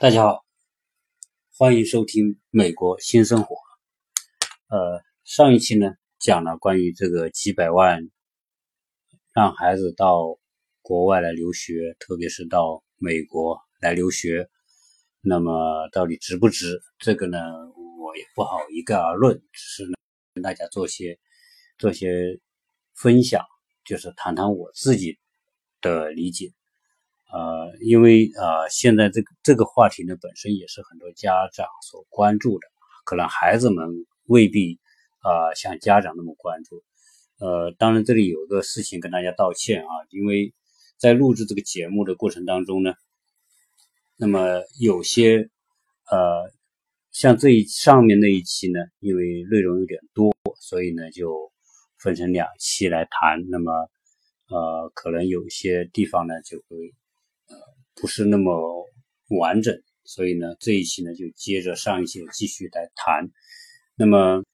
大家好，欢迎收听《美国新生活》。呃，上一期呢讲了关于这个几百万让孩子到国外来留学，特别是到美国来留学，那么到底值不值？这个呢，我也不好一概而论，只是呢跟大家做些做些分享，就是谈谈我自己的理解。呃，因为呃，现在这个这个话题呢，本身也是很多家长所关注的，可能孩子们未必啊像家长那么关注。呃，当然这里有个事情跟大家道歉啊，因为在录制这个节目的过程当中呢，那么有些呃像这一上面那一期呢，因为内容有点多，所以呢就分成两期来谈。那么呃，可能有些地方呢就会。不是那么完整，所以呢，这一期呢就接着上一期继续来谈。那么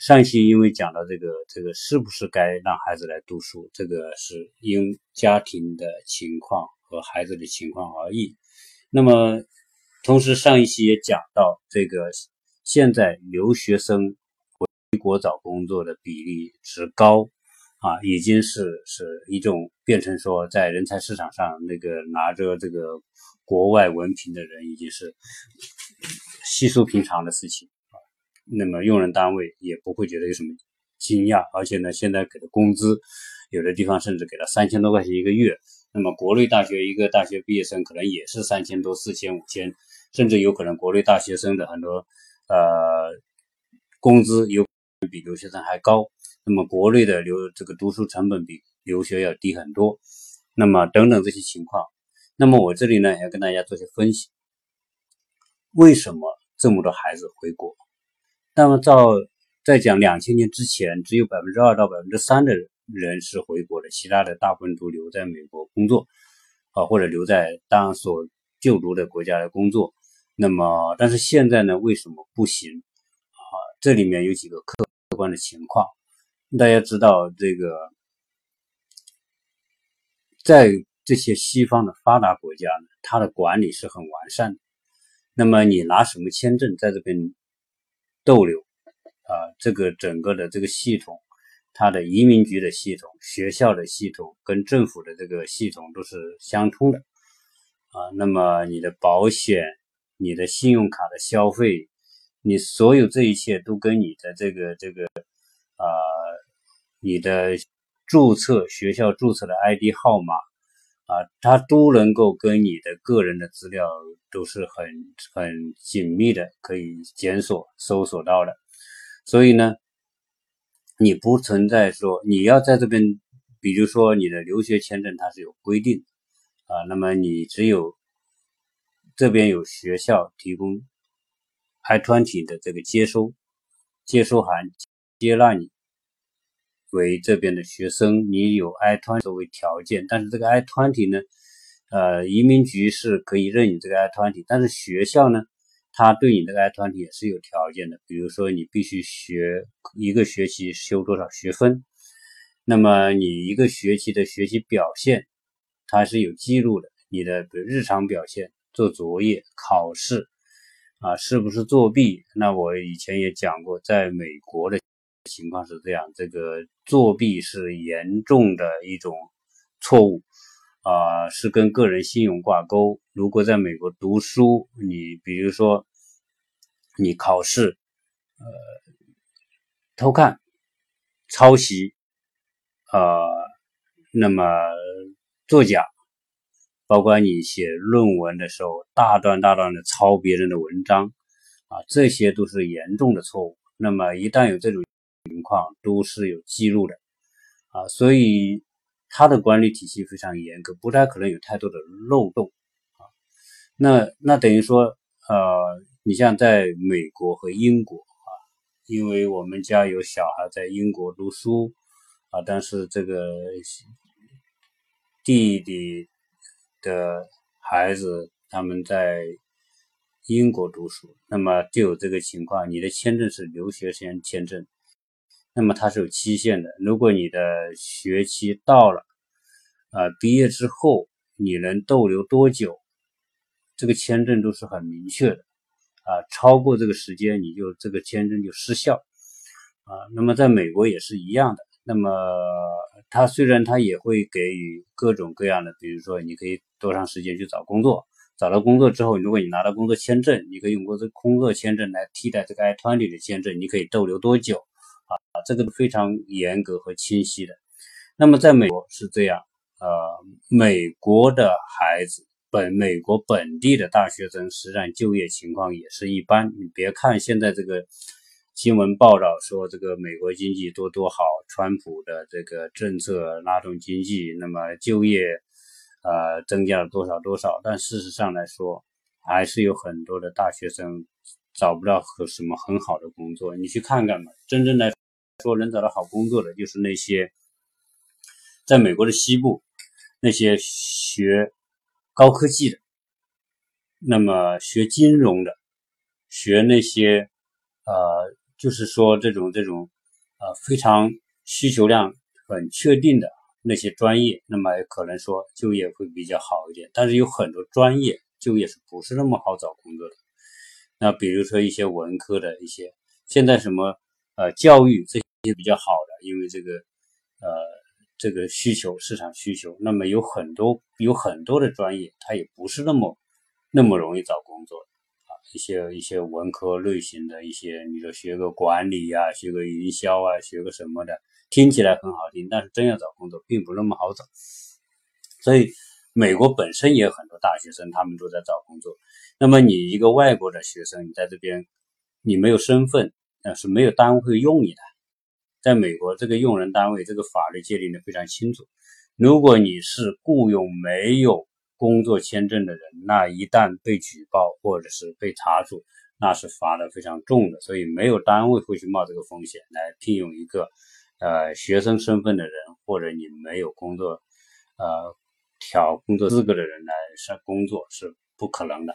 上一期因为讲到这个这个是不是该让孩子来读书，这个是因家庭的情况和孩子的情况而异。那么同时上一期也讲到这个现在留学生回国找工作的比例之高。啊，已经是是一种变成说，在人才市场上，那个拿着这个国外文凭的人已经是稀疏平常的事情啊。那么用人单位也不会觉得有什么惊讶，而且呢，现在给的工资，有的地方甚至给了三千多块钱一个月。那么国内大学一个大学毕业生可能也是三千多、四千、五千，甚至有可能国内大学生的很多呃工资有比留学生还高。那么国内的留这个读书成本比留学要低很多，那么等等这些情况，那么我这里呢要跟大家做些分析，为什么这么多孩子回国？那么照在讲两千年之前，只有百分之二到百分之三的人是回国的，其他的大部分都留在美国工作，啊或者留在当所就读的国家来工作。那么但是现在呢为什么不行？啊这里面有几个客观的情况。大家知道，这个在这些西方的发达国家呢，它的管理是很完善的。那么你拿什么签证在这边逗留啊？这个整个的这个系统，它的移民局的系统、学校的系统跟政府的这个系统都是相通的啊。那么你的保险、你的信用卡的消费，你所有这一切都跟你的这个这个啊。你的注册学校注册的 ID 号码啊，它都能够跟你的个人的资料都是很很紧密的，可以检索搜索到的。所以呢，你不存在说你要在这边，比如说你的留学签证它是有规定啊，那么你只有这边有学校提供 I-20 的这个接收接收函接纳你。为这边的学生，你有 I-20 作为条件，但是这个 I-20 呢，呃，移民局是可以认你这个 I-20，但是学校呢，他对你这个 I-20 也是有条件的，比如说你必须学一个学期修多少学分，那么你一个学期的学习表现，它是有记录的，你的比如日常表现、做作业、考试啊，是不是作弊？那我以前也讲过，在美国的。情况是这样，这个作弊是严重的一种错误啊，是跟个人信用挂钩。如果在美国读书，你比如说你考试，呃，偷看、抄袭，呃，那么作假，包括你写论文的时候大段大段的抄别人的文章啊，这些都是严重的错误。那么一旦有这种，情况都是有记录的啊，所以它的管理体系非常严格，不太可能有太多的漏洞啊。那那等于说，呃，你像在美国和英国啊，因为我们家有小孩在英国读书啊，但是这个弟弟的孩子他们在英国读书，那么就有这个情况，你的签证是留学生签证。那么它是有期限的。如果你的学期到了，啊，毕业之后你能逗留多久？这个签证都是很明确的啊，超过这个时间你就这个签证就失效啊。那么在美国也是一样的。那么他虽然他也会给予各种各样的，比如说你可以多长时间去找工作，找到工作之后，如果你拿到工作签证，你可以用过这工作签证来替代这个 I-20 的签证，你可以逗留多久？这个非常严格和清晰的。那么在美国是这样，呃，美国的孩子本美国本地的大学生实际上就业情况也是一般。你别看现在这个。新闻报道说，这个美国经济多多好，川普的这个政策拉动经济，那么就业，呃，增加了多少多少。但事实上来说，还是有很多的大学生找不到和什么很好的工作。你去看看嘛，真正来说能找到好工作的，就是那些在美国的西部那些学高科技的，那么学金融的，学那些，呃。就是说，这种这种，呃，非常需求量很确定的那些专业，那么可能说就业会比较好一点。但是有很多专业就业是不是那么好找工作的？那比如说一些文科的一些，现在什么呃教育这些比较好的，因为这个呃这个需求市场需求，那么有很多有很多的专业，它也不是那么那么容易找工作啊。一些一些文科类型的一些，你说学个管理呀，学个营销啊，学个什么的，听起来很好听，但是真要找工作并不那么好找。所以美国本身也有很多大学生，他们都在找工作。那么你一个外国的学生，你在这边你没有身份，那是没有单位会用你的。在美国，这个用人单位这个法律界定的非常清楚，如果你是雇佣没有。工作签证的人，那一旦被举报或者是被查处，那是罚的非常重的。所以没有单位会去冒这个风险来聘用一个呃学生身份的人，或者你没有工作呃调工作资格的人来上工作是不可能的。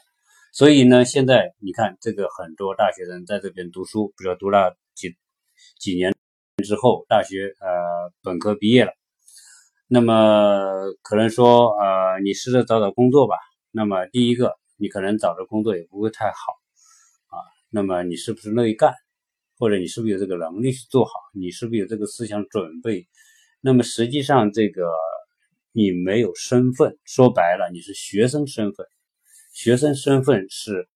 所以呢，现在你看这个很多大学生在这边读书，比如读了几几年之后，大学呃本科毕业了。那么可能说，呃，你试着找找工作吧。那么第一个，你可能找的工作也不会太好，啊，那么你是不是乐意干，或者你是不是有这个能力去做好？你是不是有这个思想准备？那么实际上，这个你没有身份，说白了，你是学生身份，学生身份是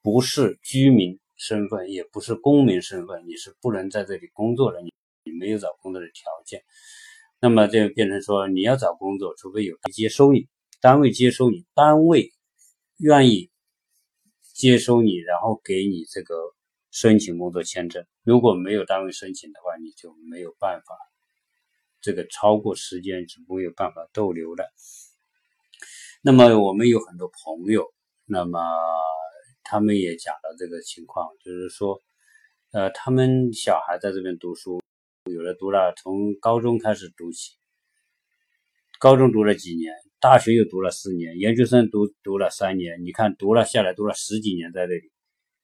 不是居民身份，也不是公民身份，你是不能在这里工作的，你没有找工作的条件。那么就变成说，你要找工作，除非有接收你，单位接收你，单位愿意接收你，然后给你这个申请工作签证。如果没有单位申请的话，你就没有办法，这个超过时间是没有办法逗留的。那么我们有很多朋友，那么他们也讲到这个情况，就是说，呃，他们小孩在这边读书。有的读了，从高中开始读起，高中读了几年，大学又读了四年，研究生读读了三年。你看，读了下来，读了十几年在这里，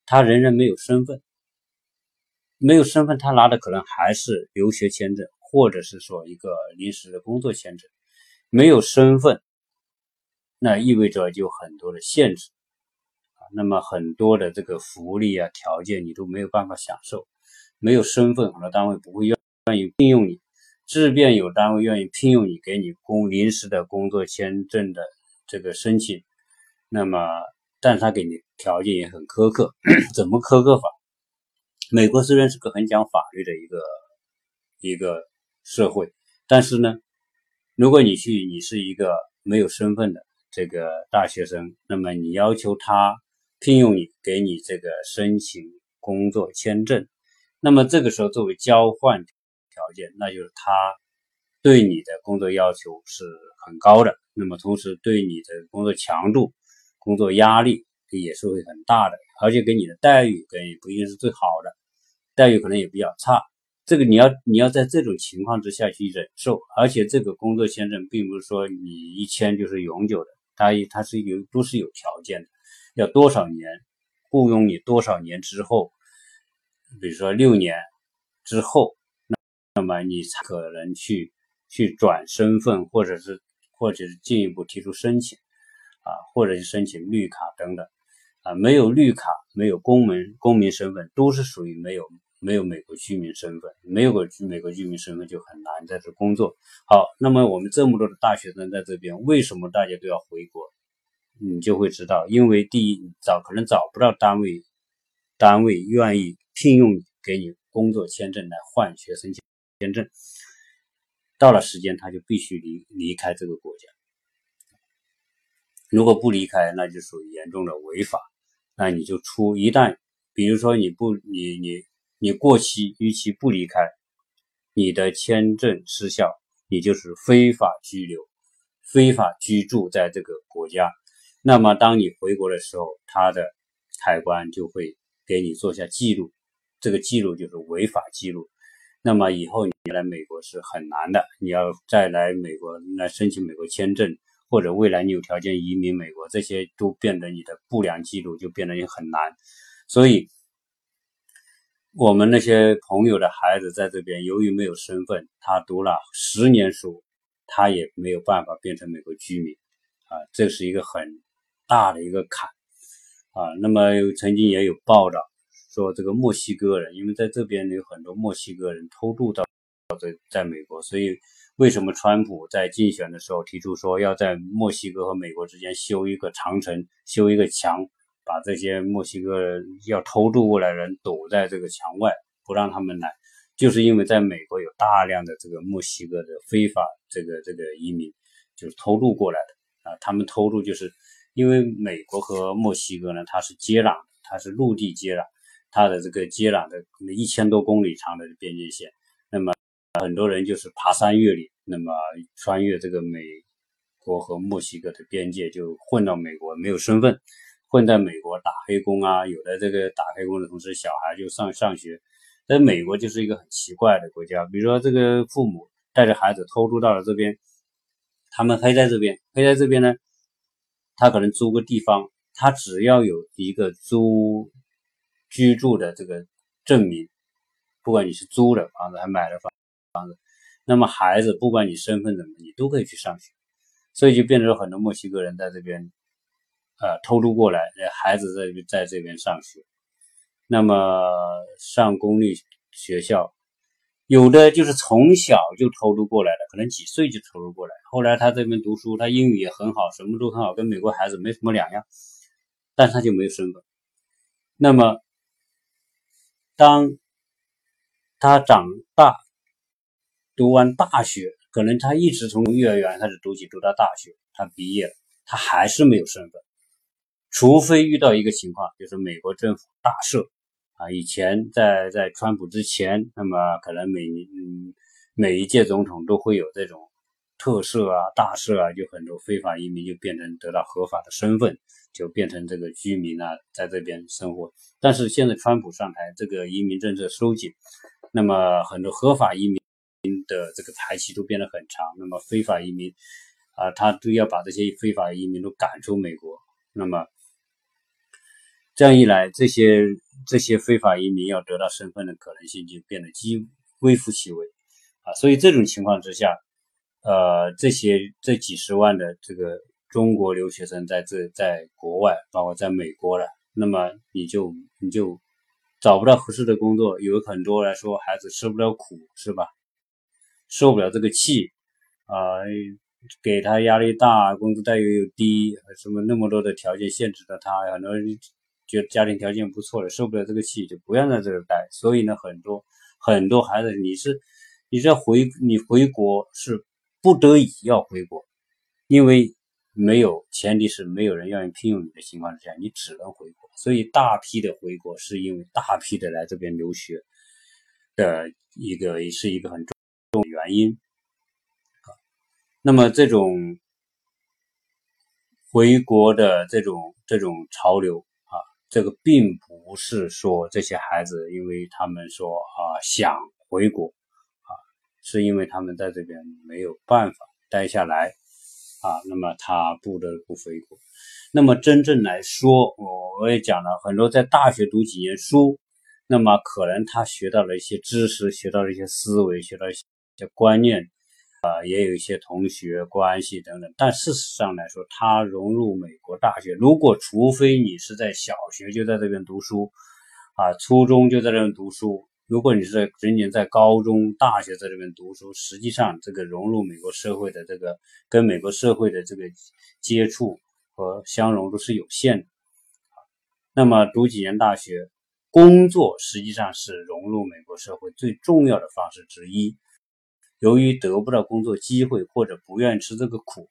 他仍然没有身份，没有身份，他拿的可能还是留学签证，或者是说一个临时的工作签证。没有身份，那意味着就很多的限制啊，那么很多的这个福利啊条件你都没有办法享受。没有身份，很多单位不会要。愿意聘用你，即便有单位愿意聘用你，给你工临时的工作签证的这个申请，那么，但他给你条件也很苛刻。怎么苛刻法？美国虽然是个很讲法律的一个一个社会，但是呢，如果你去，你是一个没有身份的这个大学生，那么你要求他聘用你，给你这个申请工作签证，那么这个时候作为交换。条件，那就是他对你的工作要求是很高的，那么同时对你的工作强度、工作压力也是会很大的，而且给你的待遇跟不一定是最好的，待遇可能也比较差。这个你要你要在这种情况之下去忍受，而且这个工作签证并不是说你一签就是永久的，它它是有都是有条件的，要多少年雇佣你多少年之后，比如说六年之后。那么你才可能去去转身份，或者是或者是进一步提出申请啊，或者是申请绿卡等等啊，没有绿卡，没有公民公民身份，都是属于没有没有美国居民身份，没有个美国居民身份就很难在这工作。好，那么我们这么多的大学生在这边，为什么大家都要回国？你就会知道，因为第一找可能找不到单位，单位愿意聘用给你工作签证来换学生签签证。到了时间，他就必须离离开这个国家。如果不离开，那就属于严重的违法。那你就出一旦，比如说你不你你你过期逾期不离开，你的签证失效，你就是非法拘留、非法居住在这个国家。那么当你回国的时候，他的海关就会给你做下记录，这个记录就是违法记录。那么以后你来美国是很难的，你要再来美国来申请美国签证，或者未来你有条件移民美国，这些都变得你的不良记录就变得也很难。所以，我们那些朋友的孩子在这边，由于没有身份，他读了十年书，他也没有办法变成美国居民，啊，这是一个很大的一个坎，啊，那么曾经也有报道。说这个墨西哥人，因为在这边有很多墨西哥人偷渡到在在美国，所以为什么川普在竞选的时候提出说要在墨西哥和美国之间修一个长城、修一个墙，把这些墨西哥人要偷渡过来人堵在这个墙外，不让他们来，就是因为在美国有大量的这个墨西哥的非法这个这个移民，就是偷渡过来的啊，他们偷渡就是因为美国和墨西哥呢，它是接壤，它是陆地接壤。它的这个接壤的一千多公里长的边界线，那么很多人就是爬山越岭，那么穿越这个美国和墨西哥的边界，就混到美国，没有身份，混在美国打黑工啊。有的这个打黑工的同时，小孩就上上学，在美国就是一个很奇怪的国家。比如说，这个父母带着孩子偷渡到了这边，他们黑在这边，黑在这边呢，他可能租个地方，他只要有一个租。居住的这个证明，不管你是租的房子还买的房房子，那么孩子不管你身份怎么，你都可以去上学，所以就变成了很多墨西哥人在这边，呃，偷渡过来，孩子在在这边上学，那么上公立学校，有的就是从小就偷渡过来的，可能几岁就偷渡过来，后来他这边读书，他英语也很好，什么都很好，跟美国孩子没什么两样，但他就没有身份，那么。当他长大，读完大学，可能他一直从幼儿园开始读起，读到大学，他毕业了，他还是没有身份，除非遇到一个情况，就是美国政府大赦啊。以前在在川普之前，那么可能每嗯每一届总统都会有这种特赦啊、大赦啊，就很多非法移民就变成得到合法的身份。就变成这个居民啊，在这边生活。但是现在川普上台，这个移民政策收紧，那么很多合法移民的这个排期都变得很长。那么非法移民啊，他都要把这些非法移民都赶出美国。那么这样一来，这些这些非法移民要得到身份的可能性就变得几微乎其微啊。所以这种情况之下，呃，这些这几十万的这个。中国留学生在这在国外，包括在美国了，那么你就你就找不到合适的工作，有很多来说孩子吃不了苦，是吧？受不了这个气啊，给他压力大，工资待遇又低，什么那么多的条件限制着他，很多人觉得家庭条件不错的，受不了这个气，就不愿在这儿待。所以呢，很多很多孩子，你是你这回你回国是不得已要回国，因为。没有前提是没有人愿意聘用你的情况之下，你只能回国。所以大批的回国是因为大批的来这边留学的一个也是一个很重重原因。那么这种回国的这种这种潮流啊，这个并不是说这些孩子因为他们说啊想回国啊，是因为他们在这边没有办法待下来。啊，那么他不得不回国。那么真正来说，我我也讲了很多，在大学读几年书，那么可能他学到了一些知识，学到了一些思维，学到一些观念，啊，也有一些同学关系等等。但事实上来说，他融入美国大学，如果除非你是在小学就在这边读书，啊，初中就在这边读书。如果你是仅仅在高中、大学在这边读书，实际上这个融入美国社会的这个跟美国社会的这个接触和相融都是有限的。那么读几年大学，工作实际上是融入美国社会最重要的方式之一。由于得不到工作机会或者不愿意吃这个苦，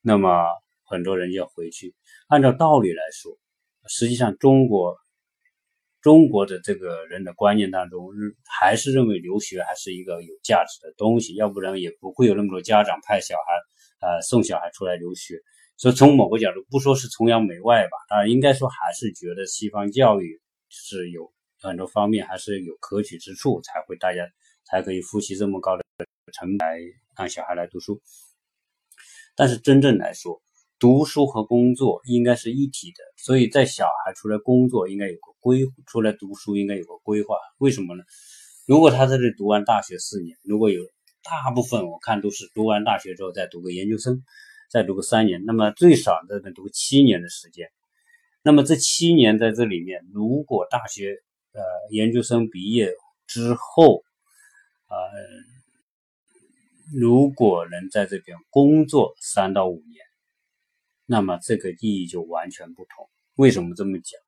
那么很多人就要回去。按照道理来说，实际上中国。中国的这个人的观念当中，还是认为留学还是一个有价值的东西，要不然也不会有那么多家长派小孩，呃，送小孩出来留学。所以从某个角度，不说是崇洋媚外吧，当然应该说还是觉得西方教育是有很多方面还是有可取之处，才会大家才可以付起这么高的成本来让小孩来读书。但是真正来说，读书和工作应该是一体的，所以在小孩出来工作应该有个规，出来读书应该有个规划。为什么呢？如果他在这读完大学四年，如果有大部分我看都是读完大学之后再读个研究生，再读个三年，那么最少在这读七年的时间。那么这七年在这里面，如果大学呃研究生毕业之后，呃，如果能在这边工作三到五年。那么这个意义就完全不同。为什么这么讲？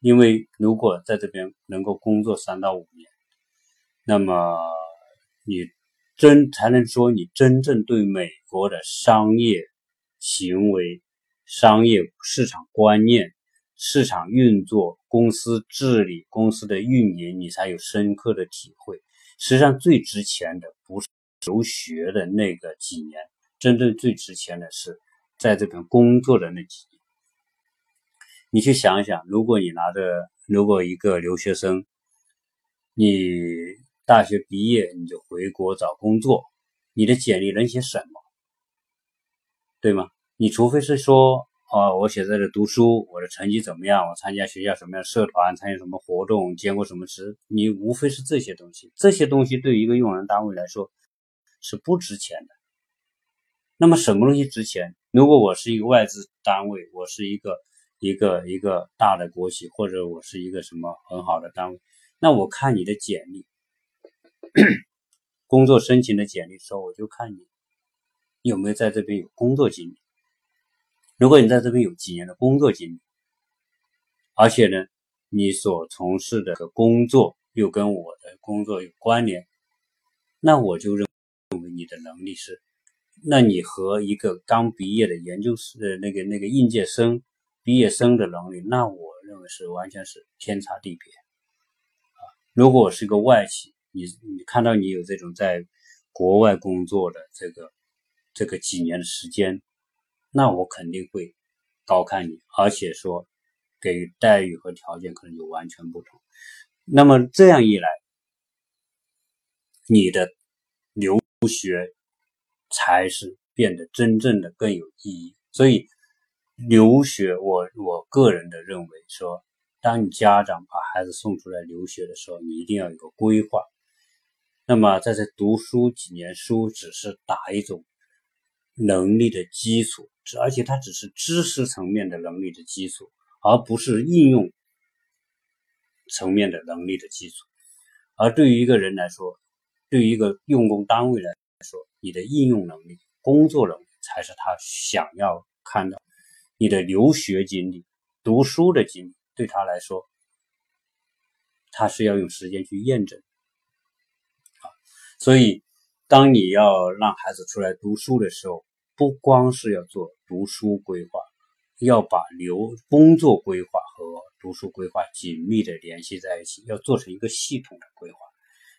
因为如果在这边能够工作三到五年，那么你真才能说你真正对美国的商业行为、商业市场观念、市场运作、公司治理、公司的运营，你才有深刻的体会。实际上，最值钱的不是留学的那个几年，真正最值钱的是。在这边工作的那几年，你去想一想，如果你拿着，如果一个留学生，你大学毕业你就回国找工作，你的简历能写什么？对吗？你除非是说，哦，我写在这读书，我的成绩怎么样？我参加学校什么样社团，参加什么活动，兼过什么职？你无非是这些东西，这些东西对于一个用人单位来说是不值钱的。那么什么东西值钱？如果我是一个外资单位，我是一个一个一个大的国企，或者我是一个什么很好的单位，那我看你的简历，工作申请的简历的时候，我就看你有没有在这边有工作经历。如果你在这边有几年的工作经历，而且呢，你所从事的工作又跟我的工作有关联，那我就认为你的能力是。那你和一个刚毕业的研究生的那个那个应届生毕业生的能力，那我认为是完全是天差地别啊！如果我是一个外企，你你看到你有这种在国外工作的这个这个几年的时间，那我肯定会高看你，而且说给予待遇和条件可能就完全不同。那么这样一来，你的留学。才是变得真正的更有意义。所以，留学，我我个人的认为说，当你家长把孩子送出来留学的时候，你一定要有个规划。那么，在这读书几年书，只是打一种能力的基础，而且它只是知识层面的能力的基础，而不是应用层面的能力的基础。而对于一个人来说，对于一个用工单位来，说你的应用能力、工作能力才是他想要看到。你的留学经历、读书的经历对他来说，他是要用时间去验证。啊，所以当你要让孩子出来读书的时候，不光是要做读书规划，要把留工作规划和读书规划紧密的联系在一起，要做成一个系统的规划。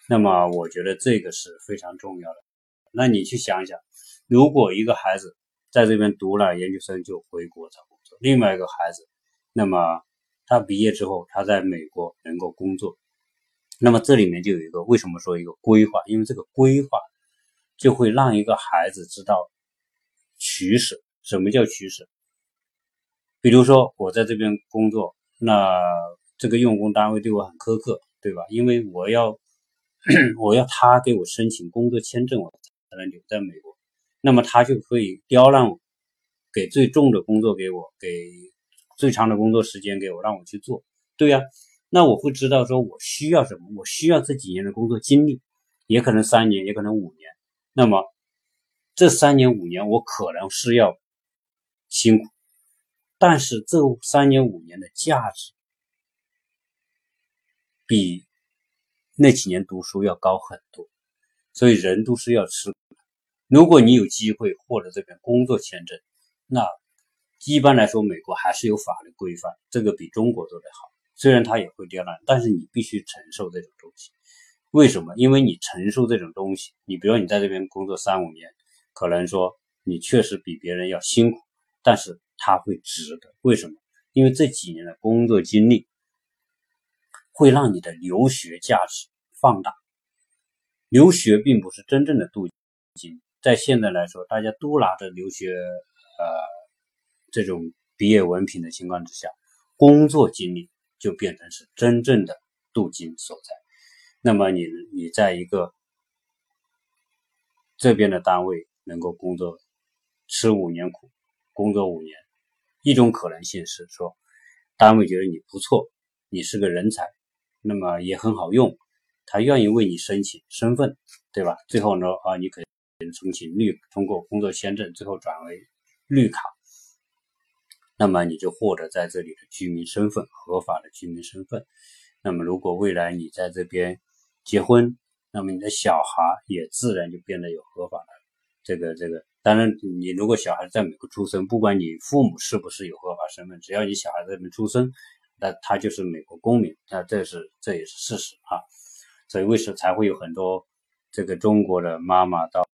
那么，我觉得这个是非常重要的。那你去想一想，如果一个孩子在这边读了研究生就回国找工作，另外一个孩子，那么他毕业之后他在美国能够工作，那么这里面就有一个为什么说一个规划？因为这个规划就会让一个孩子知道取舍。什么叫取舍？比如说我在这边工作，那这个用工单位对我很苛刻，对吧？因为我要 我要他给我申请工作签证，我。才能留在美国。那么他就可以刁难我，给最重的工作给我，给最长的工作时间给我，让我去做。对呀，那我会知道说我需要什么，我需要这几年的工作经历，也可能三年，也可能五年。那么这三年五年我可能是要辛苦，但是这三年五年的价值比那几年读书要高很多。所以人都是要吃。如果你有机会获得这边工作签证，那一般来说美国还是有法律规范，这个比中国做得好。虽然它也会刁难，但是你必须承受这种东西。为什么？因为你承受这种东西，你比如说你在这边工作三五年，可能说你确实比别人要辛苦，但是他会值得。为什么？因为这几年的工作经历会让你的留学价值放大。留学并不是真正的镀金，在现在来说，大家都拿着留学呃这种毕业文凭的情况之下，工作经历就变成是真正的镀金所在。那么你你在一个这边的单位能够工作吃五年苦，工作五年，一种可能性是说，单位觉得你不错，你是个人才，那么也很好用。他愿意为你申请身份，对吧？最后呢，啊，你可以以申请绿，通过工作签证，最后转为绿卡，那么你就获得在这里的居民身份，合法的居民身份。那么如果未来你在这边结婚，那么你的小孩也自然就变得有合法的这个这个。当然，你如果小孩在美国出生，不管你父母是不是有合法身份，只要你小孩在这边出生，那他就是美国公民。那这是这也是事实啊。所以为什么才会有很多这个中国的妈妈到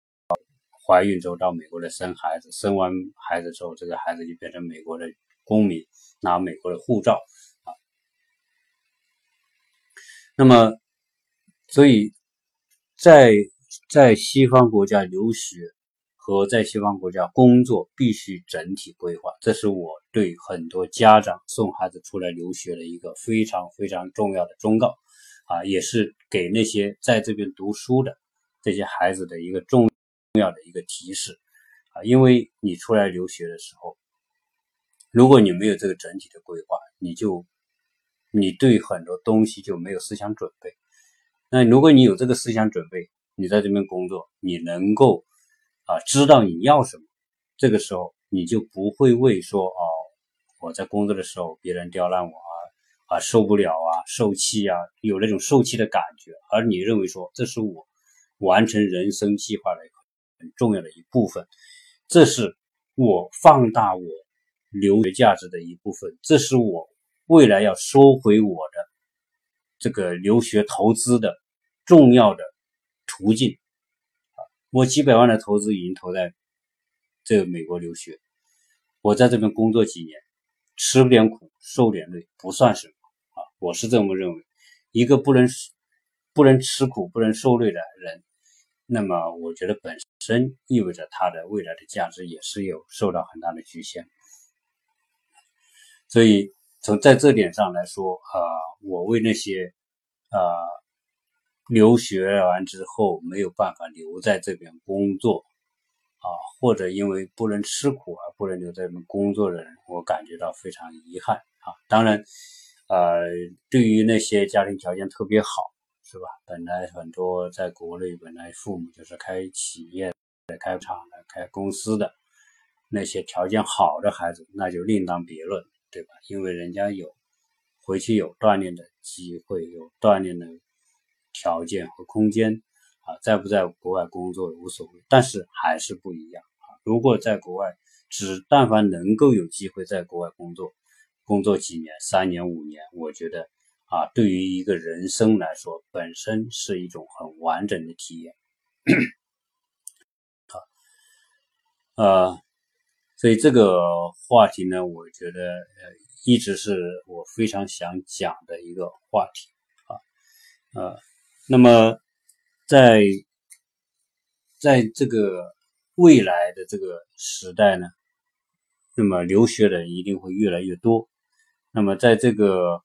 怀孕之后到美国来生孩子，生完孩子之后，这个孩子就变成美国的公民，拿美国的护照啊。那么，所以在在西方国家留学和在西方国家工作必须整体规划，这是我对很多家长送孩子出来留学的一个非常非常重要的忠告。啊，也是给那些在这边读书的这些孩子的一个重重要的一个提示啊，因为你出来留学的时候，如果你没有这个整体的规划，你就你对很多东西就没有思想准备。那如果你有这个思想准备，你在这边工作，你能够啊知道你要什么，这个时候你就不会为说哦我在工作的时候别人刁难我。啊啊，受不了啊，受气啊，有那种受气的感觉，而你认为说这是我完成人生计划的很重要的一部分，这是我放大我留学价值的一部分，这是我未来要收回我的这个留学投资的重要的途径啊！我几百万的投资已经投在这个美国留学，我在这边工作几年，吃点苦，受点累，不算什么啊。我是这么认为，一个不能不能吃苦、不能受累的人，那么我觉得本身身意味着他的未来的价值也是有受到很大的局限。所以从在这点上来说，啊，我为那些啊留学完之后没有办法留在这边工作啊，或者因为不能吃苦而不能留在这边工作的人，我感觉到非常遗憾啊。当然。呃，对于那些家庭条件特别好，是吧？本来很多在国内本来父母就是开企业、的开厂的、开公司的那些条件好的孩子，那就另当别论，对吧？因为人家有回去有锻炼的机会，有锻炼的条件和空间啊，在不在国外工作无所谓，但是还是不一样啊。如果在国外，只但凡能够有机会在国外工作。工作几年，三年五年，我觉得啊，对于一个人生来说，本身是一种很完整的体验。好，呃，所以这个话题呢，我觉得呃，一直是我非常想讲的一个话题啊，呃，那么在在这个未来的这个时代呢，那么留学的人一定会越来越多。那么，在这个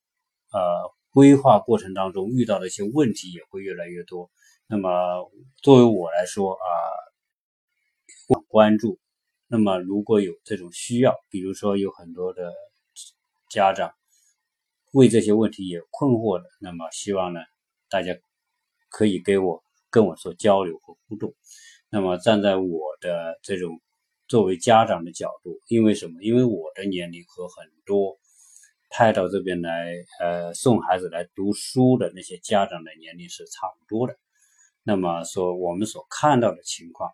呃规划过程当中，遇到的一些问题也会越来越多。那么，作为我来说啊，关注。那么如果有这种需要，比如说有很多的家长为这些问题也困惑的，那么希望呢大家可以给我跟我做交流和互动。那么站在我的这种作为家长的角度，因为什么？因为我的年龄和很多派到这边来呃送孩子来读书的那些家长的年龄是差不多的。那么说我们所看到的情况，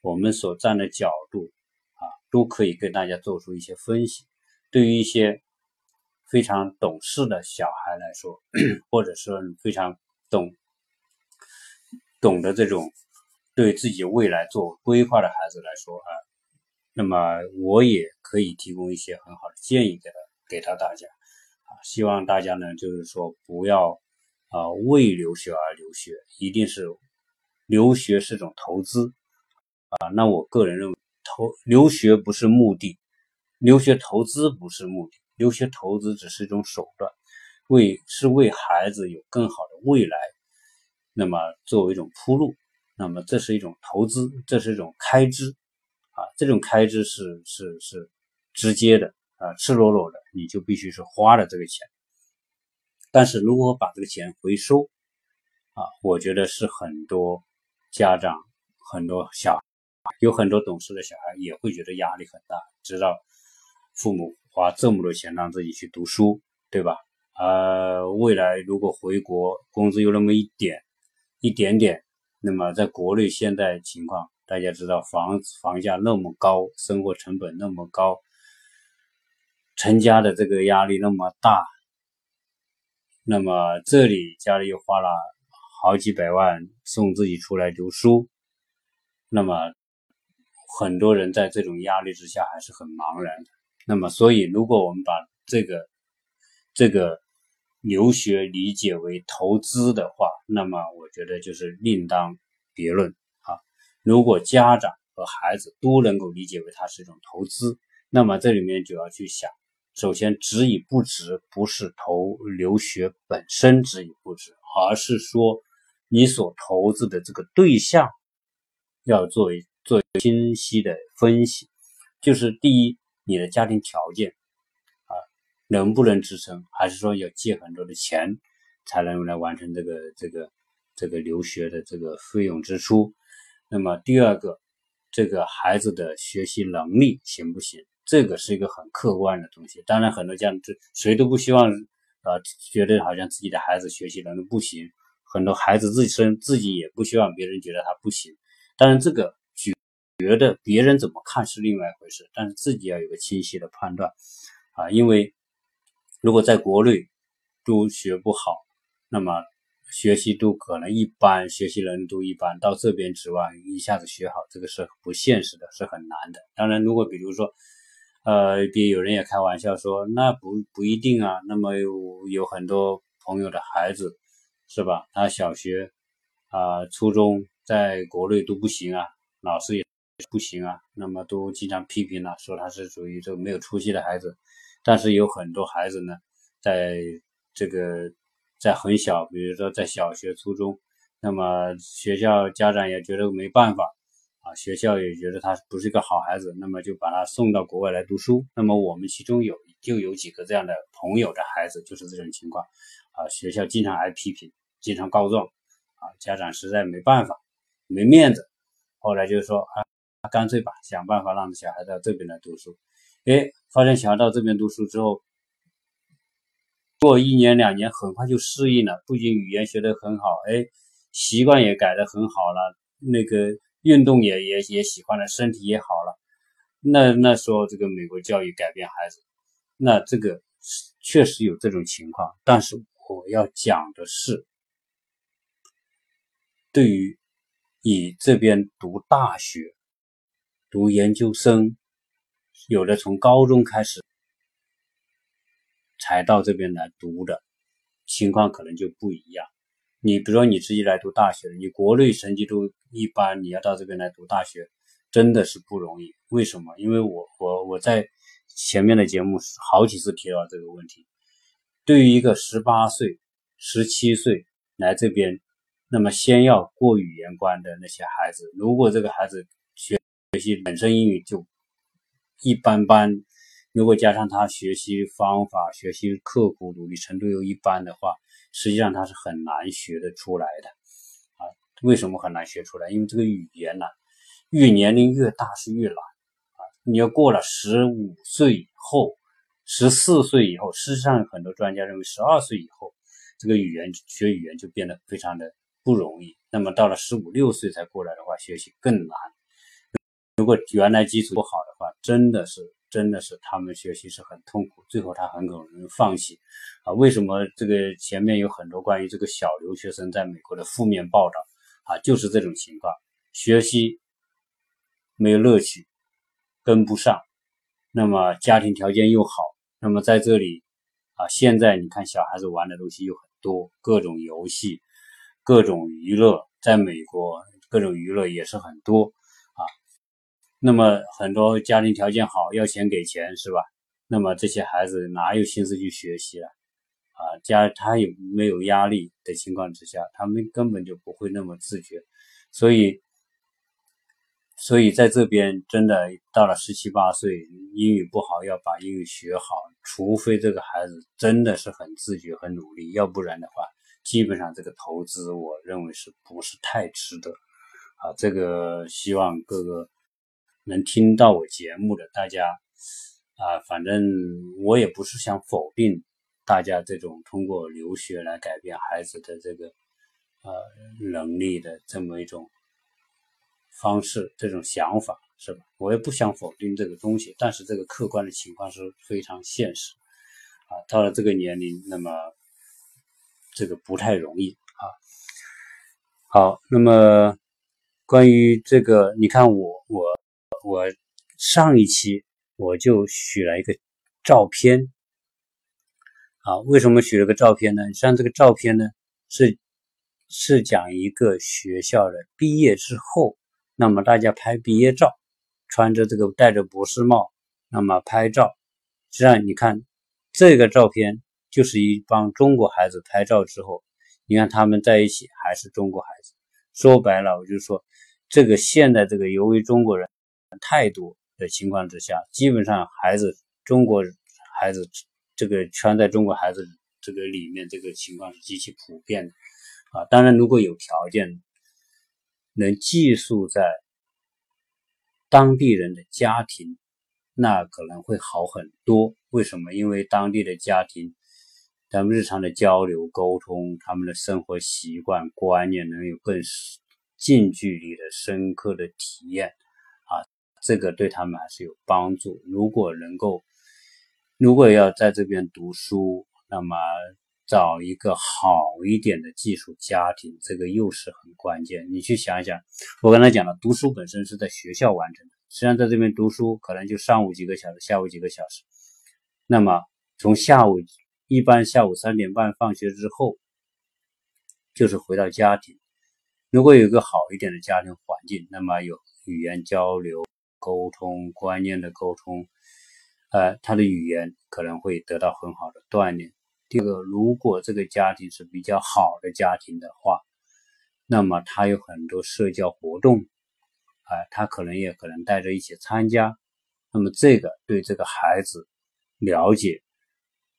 我们所站的角度啊，都可以跟大家做出一些分析。对于一些非常懂事的小孩来说，或者说非常懂懂得这种。对自己未来做规划的孩子来说啊，那么我也可以提供一些很好的建议给他，给到大家啊，希望大家呢，就是说不要啊为留学而留学，一定是留学是种投资啊。那我个人认为，投留学不是目的，留学投资不是目的，留学投资只是一种手段，为是为孩子有更好的未来，那么作为一种铺路。那么这是一种投资，这是一种开支，啊，这种开支是是是直接的啊，赤裸裸的，你就必须是花了这个钱。但是如果把这个钱回收，啊，我觉得是很多家长、很多小有很多懂事的小孩也会觉得压力很大，知道父母花这么多钱让自己去读书，对吧？呃，未来如果回国，工资有那么一点，一点点。那么，在国内现在情况，大家知道房房价那么高，生活成本那么高，成家的这个压力那么大，那么这里家里又花了好几百万送自己出来读书，那么很多人在这种压力之下还是很茫然的。那么，所以如果我们把这个这个。留学理解为投资的话，那么我觉得就是另当别论啊。如果家长和孩子都能够理解为它是一种投资，那么这里面就要去想，首先值与不值，不是投留学本身值与不值，而是说你所投资的这个对象要做做清晰的分析，就是第一，你的家庭条件啊。能不能支撑，还是说要借很多的钱才能用来完成这个这个这个留学的这个费用支出？那么第二个，这个孩子的学习能力行不行？这个是一个很客观的东西。当然，很多家长这谁都不希望啊，觉得好像自己的孩子学习能力不行。很多孩子自身自己也不希望别人觉得他不行。当然，这个觉得别人怎么看是另外一回事，但是自己要有个清晰的判断啊，因为。如果在国内都学不好，那么学习都可能一般，学习能力都一般，到这边指望一下子学好，这个是不现实的，是很难的。当然，如果比如说，呃，别有人也开玩笑说，那不不一定啊。那么有有很多朋友的孩子，是吧？他小学啊、初中在国内都不行啊，老师也不行啊，那么都经常批评了，说他是属于这个没有出息的孩子。但是有很多孩子呢，在这个在很小，比如说在小学、初中，那么学校家长也觉得没办法啊，学校也觉得他不是一个好孩子，那么就把他送到国外来读书。那么我们其中有就有几个这样的朋友的孩子就是这种情况啊，学校经常挨批评，经常告状啊，家长实在没办法，没面子，后来就说啊，干脆吧，想办法让小孩到这边来读书。哎，发现小孩到这边读书之后，过一年两年，很快就适应了。不仅语言学得很好，哎，习惯也改得很好了，那个运动也也也喜欢了，身体也好了。那那时候这个美国教育改变孩子，那这个确实有这种情况。但是我要讲的是，对于你这边读大学、读研究生。有的从高中开始才到这边来读的情况可能就不一样。你比如说你自己来读大学，你国内成绩都一般，你要到这边来读大学，真的是不容易。为什么？因为我我我在前面的节目好几次提到这个问题。对于一个十八岁、十七岁来这边，那么先要过语言关的那些孩子，如果这个孩子学学习本身英语就一般般，如果加上他学习方法、学习刻苦努力程度又一般的话，实际上他是很难学得出来的啊。为什么很难学出来？因为这个语言呢，越年龄越大是越难啊。你要过了十五岁以后。十四岁以后，事实上很多专家认为，十二岁以后，这个语言学语言就变得非常的不容易。那么到了十五六岁才过来的话，学习更难。如果原来基础不好的话，真的是真的是他们学习是很痛苦，最后他很可能放弃。啊，为什么这个前面有很多关于这个小留学生在美国的负面报道啊？就是这种情况，学习没有乐趣，跟不上，那么家庭条件又好。那么在这里啊，现在你看小孩子玩的东西又很多，各种游戏、各种娱乐，在美国各种娱乐也是很多。那么很多家庭条件好，要钱给钱是吧？那么这些孩子哪有心思去学习啊？啊，家他也没有压力的情况之下，他们根本就不会那么自觉，所以。所以在这边真的到了十七八岁，英语不好要把英语学好，除非这个孩子真的是很自觉、很努力，要不然的话，基本上这个投资我认为是不是太值得啊？这个希望各个能听到我节目的大家啊，反正我也不是想否定大家这种通过留学来改变孩子的这个呃能力的这么一种。方式这种想法是吧？我也不想否定这个东西，但是这个客观的情况是非常现实啊。到了这个年龄，那么这个不太容易啊。好，那么关于这个，你看我我我上一期我就许了一个照片啊。为什么许了个照片呢？像这个照片呢，是是讲一个学校的毕业之后。那么大家拍毕业照，穿着这个戴着博士帽，那么拍照，实际上你看这个照片就是一帮中国孩子拍照之后，你看他们在一起还是中国孩子。说白了，我就说这个现在这个由于中国人太多的情况之下，基本上孩子中国孩子这个圈在中国孩子这个里面，这个情况是极其普遍的啊。当然，如果有条件。能寄宿在当地人的家庭，那可能会好很多。为什么？因为当地的家庭，咱们日常的交流沟通，他们的生活习惯观念，能有更近距离的深刻的体验，这个对他们还是有帮助。如果能够，如果要在这边读书，那么。找一个好一点的寄宿家庭，这个又是很关键。你去想一想，我刚才讲了，读书本身是在学校完成的，实际上在这边读书可能就上午几个小时，下午几个小时。那么从下午一般下午三点半放学之后，就是回到家庭。如果有一个好一点的家庭环境，那么有语言交流、沟通、观念的沟通，呃，他的语言可能会得到很好的锻炼。第二个，如果这个家庭是比较好的家庭的话，那么他有很多社交活动，哎，他可能也可能带着一起参加。那么这个对这个孩子了解，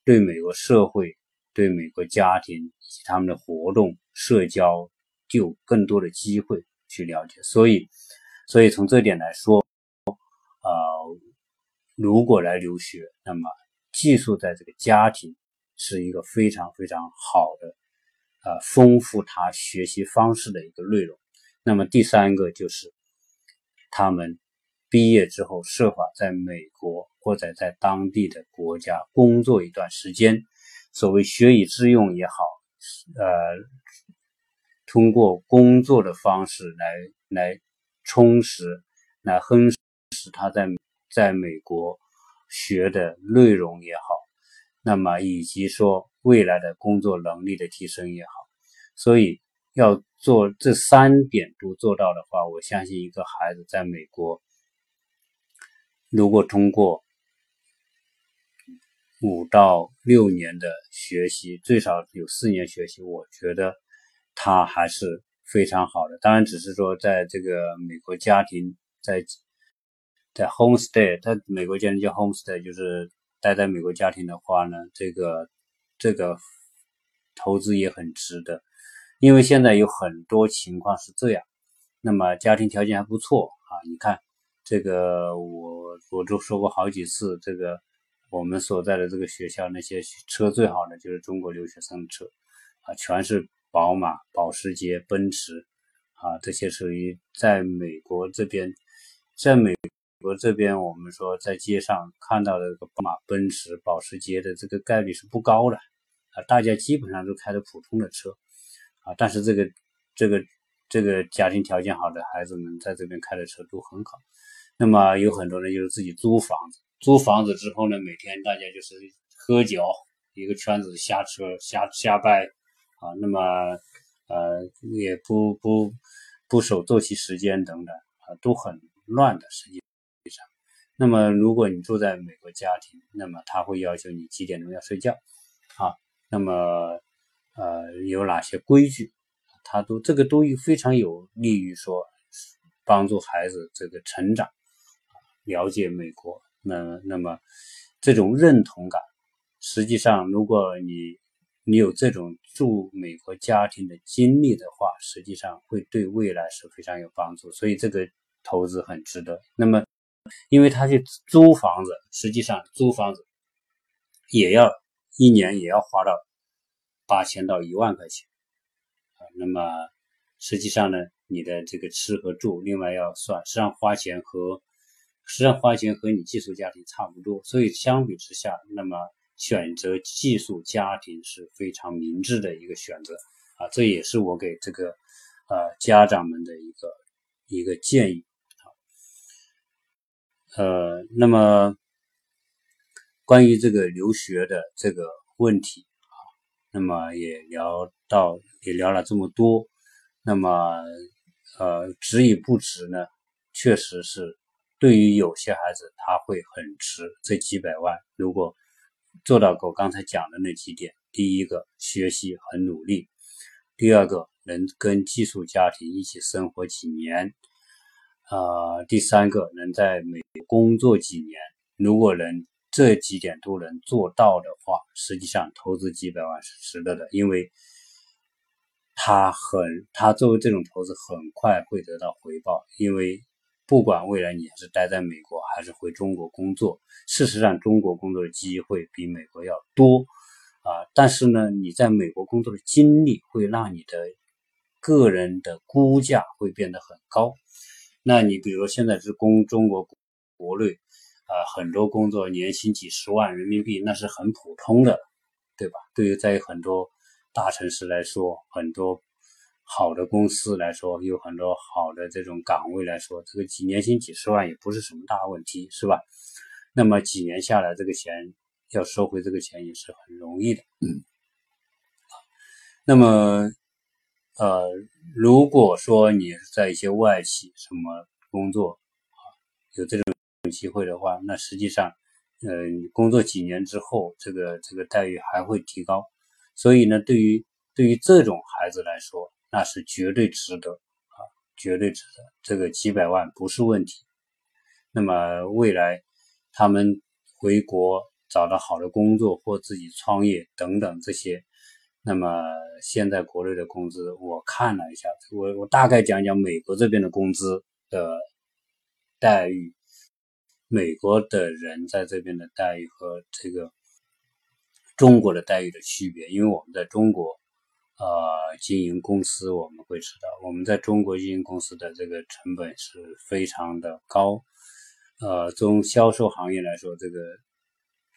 对美国社会、对美国家庭以及他们的活动、社交，就有更多的机会去了解。所以，所以从这点来说，呃，如果来留学，那么寄宿在这个家庭。是一个非常非常好的，呃，丰富他学习方式的一个内容。那么第三个就是，他们毕业之后设法在美国或者在当地的国家工作一段时间，所谓学以致用也好，呃，通过工作的方式来来充实、来夯他在在美国学的内容也好。那么以及说未来的工作能力的提升也好，所以要做这三点都做到的话，我相信一个孩子在美国，如果通过五到六年的学习，最少有四年学习，我觉得他还是非常好的。当然，只是说在这个美国家庭在在 homestay，在美国家庭叫 homestay，就是待在美国家庭的话呢，这个这个投资也很值得，因为现在有很多情况是这样，那么家庭条件还不错啊，你看这个我我都说过好几次，这个我们所在的这个学校那些车最好的就是中国留学生的车啊，全是宝马、保时捷、奔驰啊，这些属于在美国这边，在美。国这边，我们说在街上看到的这个宝马、奔驰、保时捷的这个概率是不高的啊，大家基本上都开的普通的车啊。但是这个、这个、这个家庭条件好的孩子们在这边开的车都很好。那么有很多人就是自己租房子，租房子之后呢，每天大家就是喝酒，一个圈子瞎扯、瞎瞎掰啊。那么呃，也不不不守作息时间等等啊，都很乱的，实际。那么，如果你住在美国家庭，那么他会要求你几点钟要睡觉，啊，那么呃有哪些规矩，他都这个都非常有利于说帮助孩子这个成长，了解美国。那那么这种认同感，实际上如果你你有这种住美国家庭的经历的话，实际上会对未来是非常有帮助。所以这个投资很值得。那么。因为他去租房子，实际上租房子也要一年也要花到八千到一万块钱啊。那么实际上呢，你的这个吃和住，另外要算，实际上花钱和实际上花钱和你寄宿家庭差不多。所以相比之下，那么选择寄宿家庭是非常明智的一个选择啊。这也是我给这个呃家长们的一个一个建议。呃，那么关于这个留学的这个问题啊，那么也聊到也聊了这么多，那么呃，值与不值呢？确实是对于有些孩子他会很值这几百万。如果做到我刚才讲的那几点，第一个学习很努力，第二个能跟寄宿家庭一起生活几年。啊，第三个能在美国工作几年，如果能这几点都能做到的话，实际上投资几百万是值得的，因为他很，他作为这种投资很快会得到回报，因为不管未来你是待在美国还是回中国工作，事实上中国工作的机会比美国要多啊，但是呢，你在美国工作的经历会让你的个人的估价会变得很高。那你比如现在是工中国国内啊，很多工作年薪几十万人民币，那是很普通的，对吧？对于在很多大城市来说，很多好的公司来说，有很多好的这种岗位来说，这个几年薪几十万也不是什么大问题，是吧？那么几年下来，这个钱要收回这个钱也是很容易的。嗯，那么。呃，如果说你在一些外企什么工作啊，有这种机会的话，那实际上，呃，工作几年之后，这个这个待遇还会提高。所以呢，对于对于这种孩子来说，那是绝对值得啊，绝对值得。这个几百万不是问题。那么未来他们回国找到好的工作或自己创业等等这些。那么现在国内的工资，我看了一下，我我大概讲讲美国这边的工资的待遇，美国的人在这边的待遇和这个中国的待遇的区别。因为我们在中国，呃，经营公司，我们会知道，我们在中国经营公司的这个成本是非常的高，呃，从销售行业来说，这个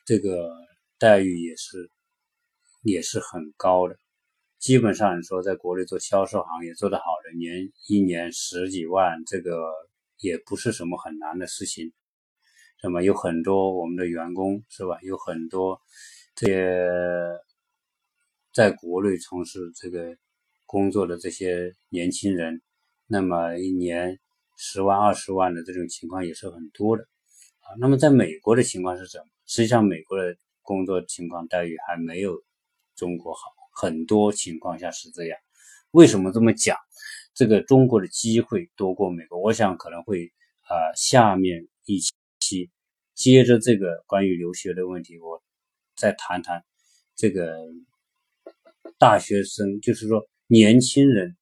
这个待遇也是。也是很高的，基本上你说在国内做销售行业做得好的，年一年十几万，这个也不是什么很难的事情。那么有很多我们的员工是吧？有很多这些在国内从事这个工作的这些年轻人，那么一年十万、二十万的这种情况也是很多的啊。那么在美国的情况是什么？实际上，美国的工作情况待遇还没有。中国好，很多情况下是这样。为什么这么讲？这个中国的机会多过美国，我想可能会啊，下面一期，接着这个关于留学的问题，我再谈谈这个大学生，就是说年轻人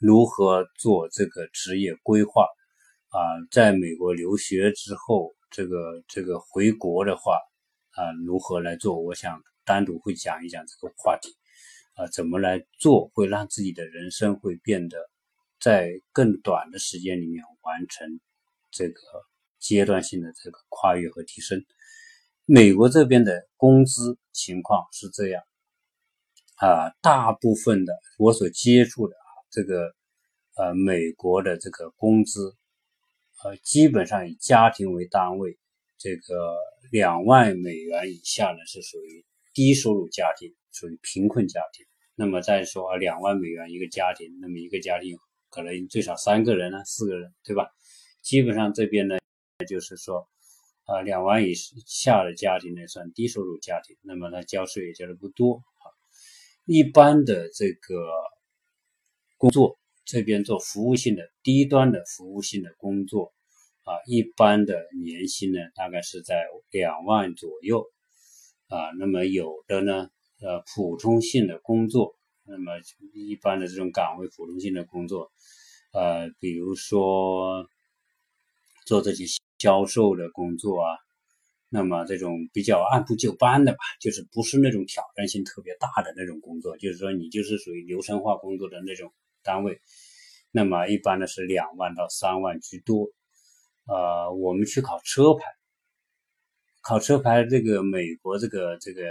如何做这个职业规划啊，在美国留学之后，这个这个回国的话啊，如何来做？我想单独会讲一讲这个话题啊，怎么来做会让自己的人生会变得。在更短的时间里面完成这个阶段性的这个跨越和提升。美国这边的工资情况是这样啊，大部分的我所接触的啊，这个呃美国的这个工资呃基本上以家庭为单位，这个两万美元以下呢是属于低收入家庭，属于贫困家庭。那么再说啊，两万美元一个家庭，那么一个家庭。可能最少三个人呢，四个人，对吧？基本上这边呢，就是说，啊，两万以下的家庭呢算低收入家庭，那么他交税也交的不多啊。一般的这个工作，这边做服务性的低端的服务性的工作，啊，一般的年薪呢大概是在两万左右，啊，那么有的呢，呃，普通性的工作。那么一般的这种岗位，普通性的工作，呃，比如说做这些销售的工作啊，那么这种比较按部就班的吧，就是不是那种挑战性特别大的那种工作，就是说你就是属于流程化工作的那种单位，那么一般的是两万到三万居多。呃，我们去考车牌，考车牌这个美国这个这个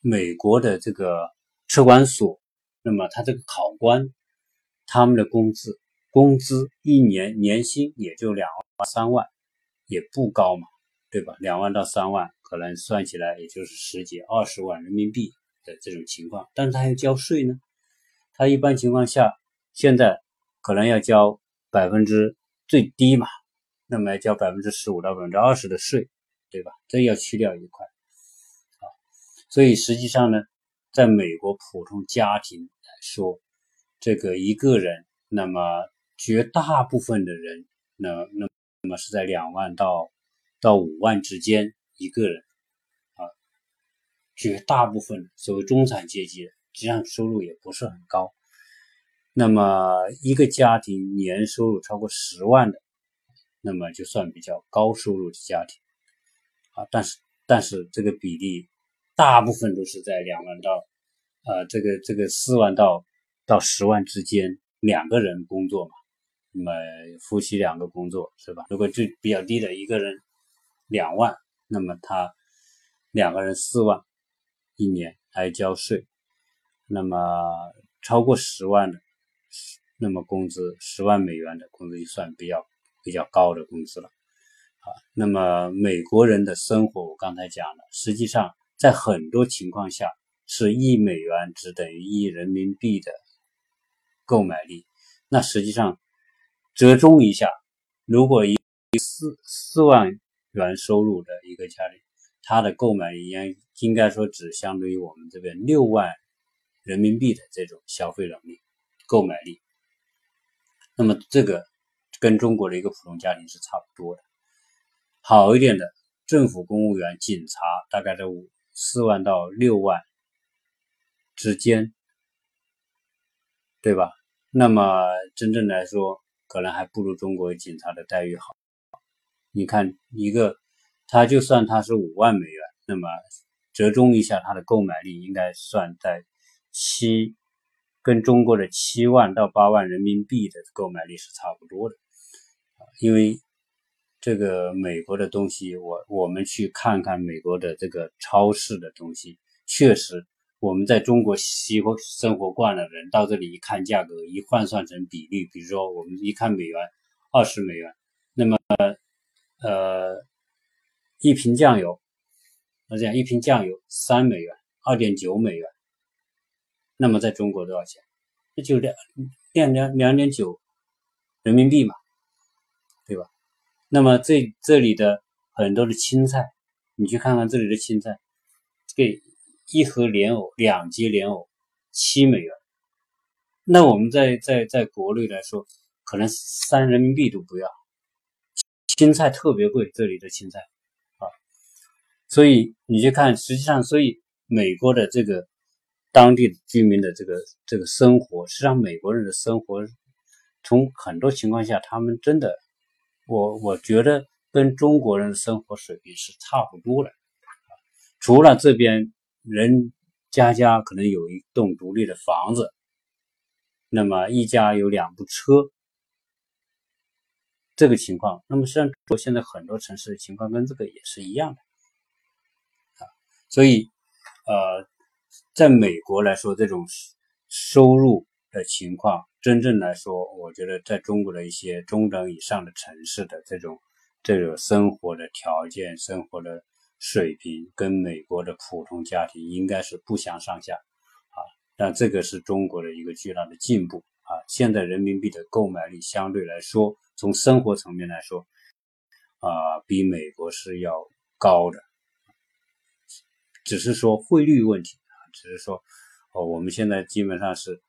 美国的这个。车管所，那么他这个考官，他们的工资工资一年年薪也就两万三万，也不高嘛，对吧？两万到三万，可能算起来也就是十几二十万人民币的这种情况。但是他要交税呢，他一般情况下现在可能要交百分之最低嘛，那么要交百分之十五到百分之二十的税，对吧？这要去掉一块，啊，所以实际上呢。在美国普通家庭来说，这个一个人，那么绝大部分的人，那那那么是在两万到到五万之间一个人，啊，绝大部分所谓中产阶级，实际上收入也不是很高。那么一个家庭年收入超过十万的，那么就算比较高收入的家庭，啊，但是但是这个比例。大部分都是在两万到，呃，这个这个四万到到十万之间，两个人工作嘛，那么夫妻两个工作是吧？如果最比较低的一个人两万，那么他两个人四万一年还交税，那么超过十万的，那么工资十万美元的工资就算比较比较高的工资了，啊，那么美国人的生活我刚才讲了，实际上。在很多情况下，是一美元只等于一人民币的购买力。那实际上折中一下，如果一四四万元收入的一个家庭，他的购买力应应该说只相当于我们这边六万人民币的这种消费能力、购买力。那么这个跟中国的一个普通家庭是差不多的。好一点的政府公务员、警察，大概在五。四万到六万之间，对吧？那么真正来说，可能还不如中国警察的待遇好。你看，一个他就算他是五万美元，那么折中一下，他的购买力应该算在七，跟中国的七万到八万人民币的购买力是差不多的，因为。这个美国的东西，我我们去看看美国的这个超市的东西，确实，我们在中国习活生活惯了的人，到这里一看价格，一换算成比例，比如说我们一看美元二十美元，那么呃一瓶酱油，那这样一瓶酱油三美元，二点九美元，那么在中国多少钱？那就两两两两点九人民币嘛。那么这这里的很多的青菜，你去看看这里的青菜，这一盒莲藕两节莲藕七美元，那我们在在在国内来说，可能三人民币都不要，青菜特别贵，这里的青菜啊，所以你去看，实际上，所以美国的这个当地居民的这个这个生活，实际上美国人的生活，从很多情况下，他们真的，我我觉得跟中国人的生活水平是差不多的，除了这边人家家可能有一栋独立的房子，那么一家有两部车。这个情况，那么实际上，我现在很多城市的情况跟这个也是一样的啊，所以，呃，在美国来说，这种收入的情况，真正来说，我觉得在中国的一些中等以上的城市的这种这种生活的条件、生活的水平，跟美国的普通家庭应该是不相上下啊。但这个是中国的一个巨大的进步啊。现在人民币的购买力相对来说。从生活层面来说，啊，比美国是要高的，只是说汇率问题啊，只是说，哦，我们现在基本上是，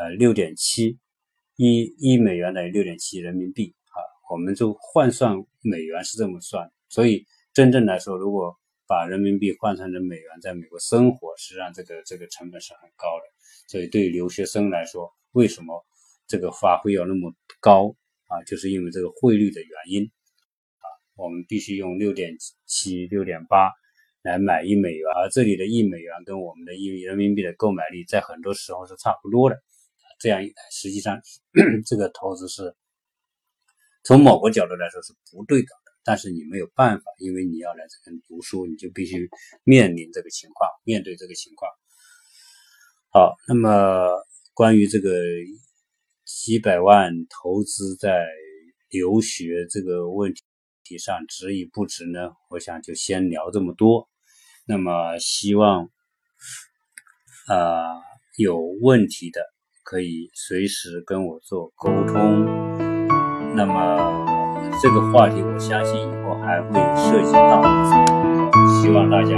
呃，六点七一一美元等于六点七人民币啊，我们就换算美元是这么算，所以真正来说，如果把人民币换算成美元，在美国生活，实际上这个这个成本是很高的，所以对留学生来说，为什么这个花费要那么高？啊，就是因为这个汇率的原因，啊，我们必须用六点七、六点八来买一美元，而这里的一美元跟我们的一人民币的购买力在很多时候是差不多的。这样一来，实际上 这个投资是从某个角度来说是不对的，但是你没有办法，因为你要来这边读书，你就必须面临这个情况，面对这个情况。好，那么关于这个。几百万投资在留学这个问题上值与不值呢？我想就先聊这么多。那么希望啊有问题的可以随时跟我做沟通。那么这个话题我相信以后还会涉及到，希望大家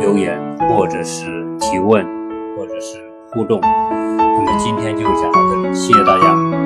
留言或者是提问或者是互动。那么今天就讲到这里，谢谢大家。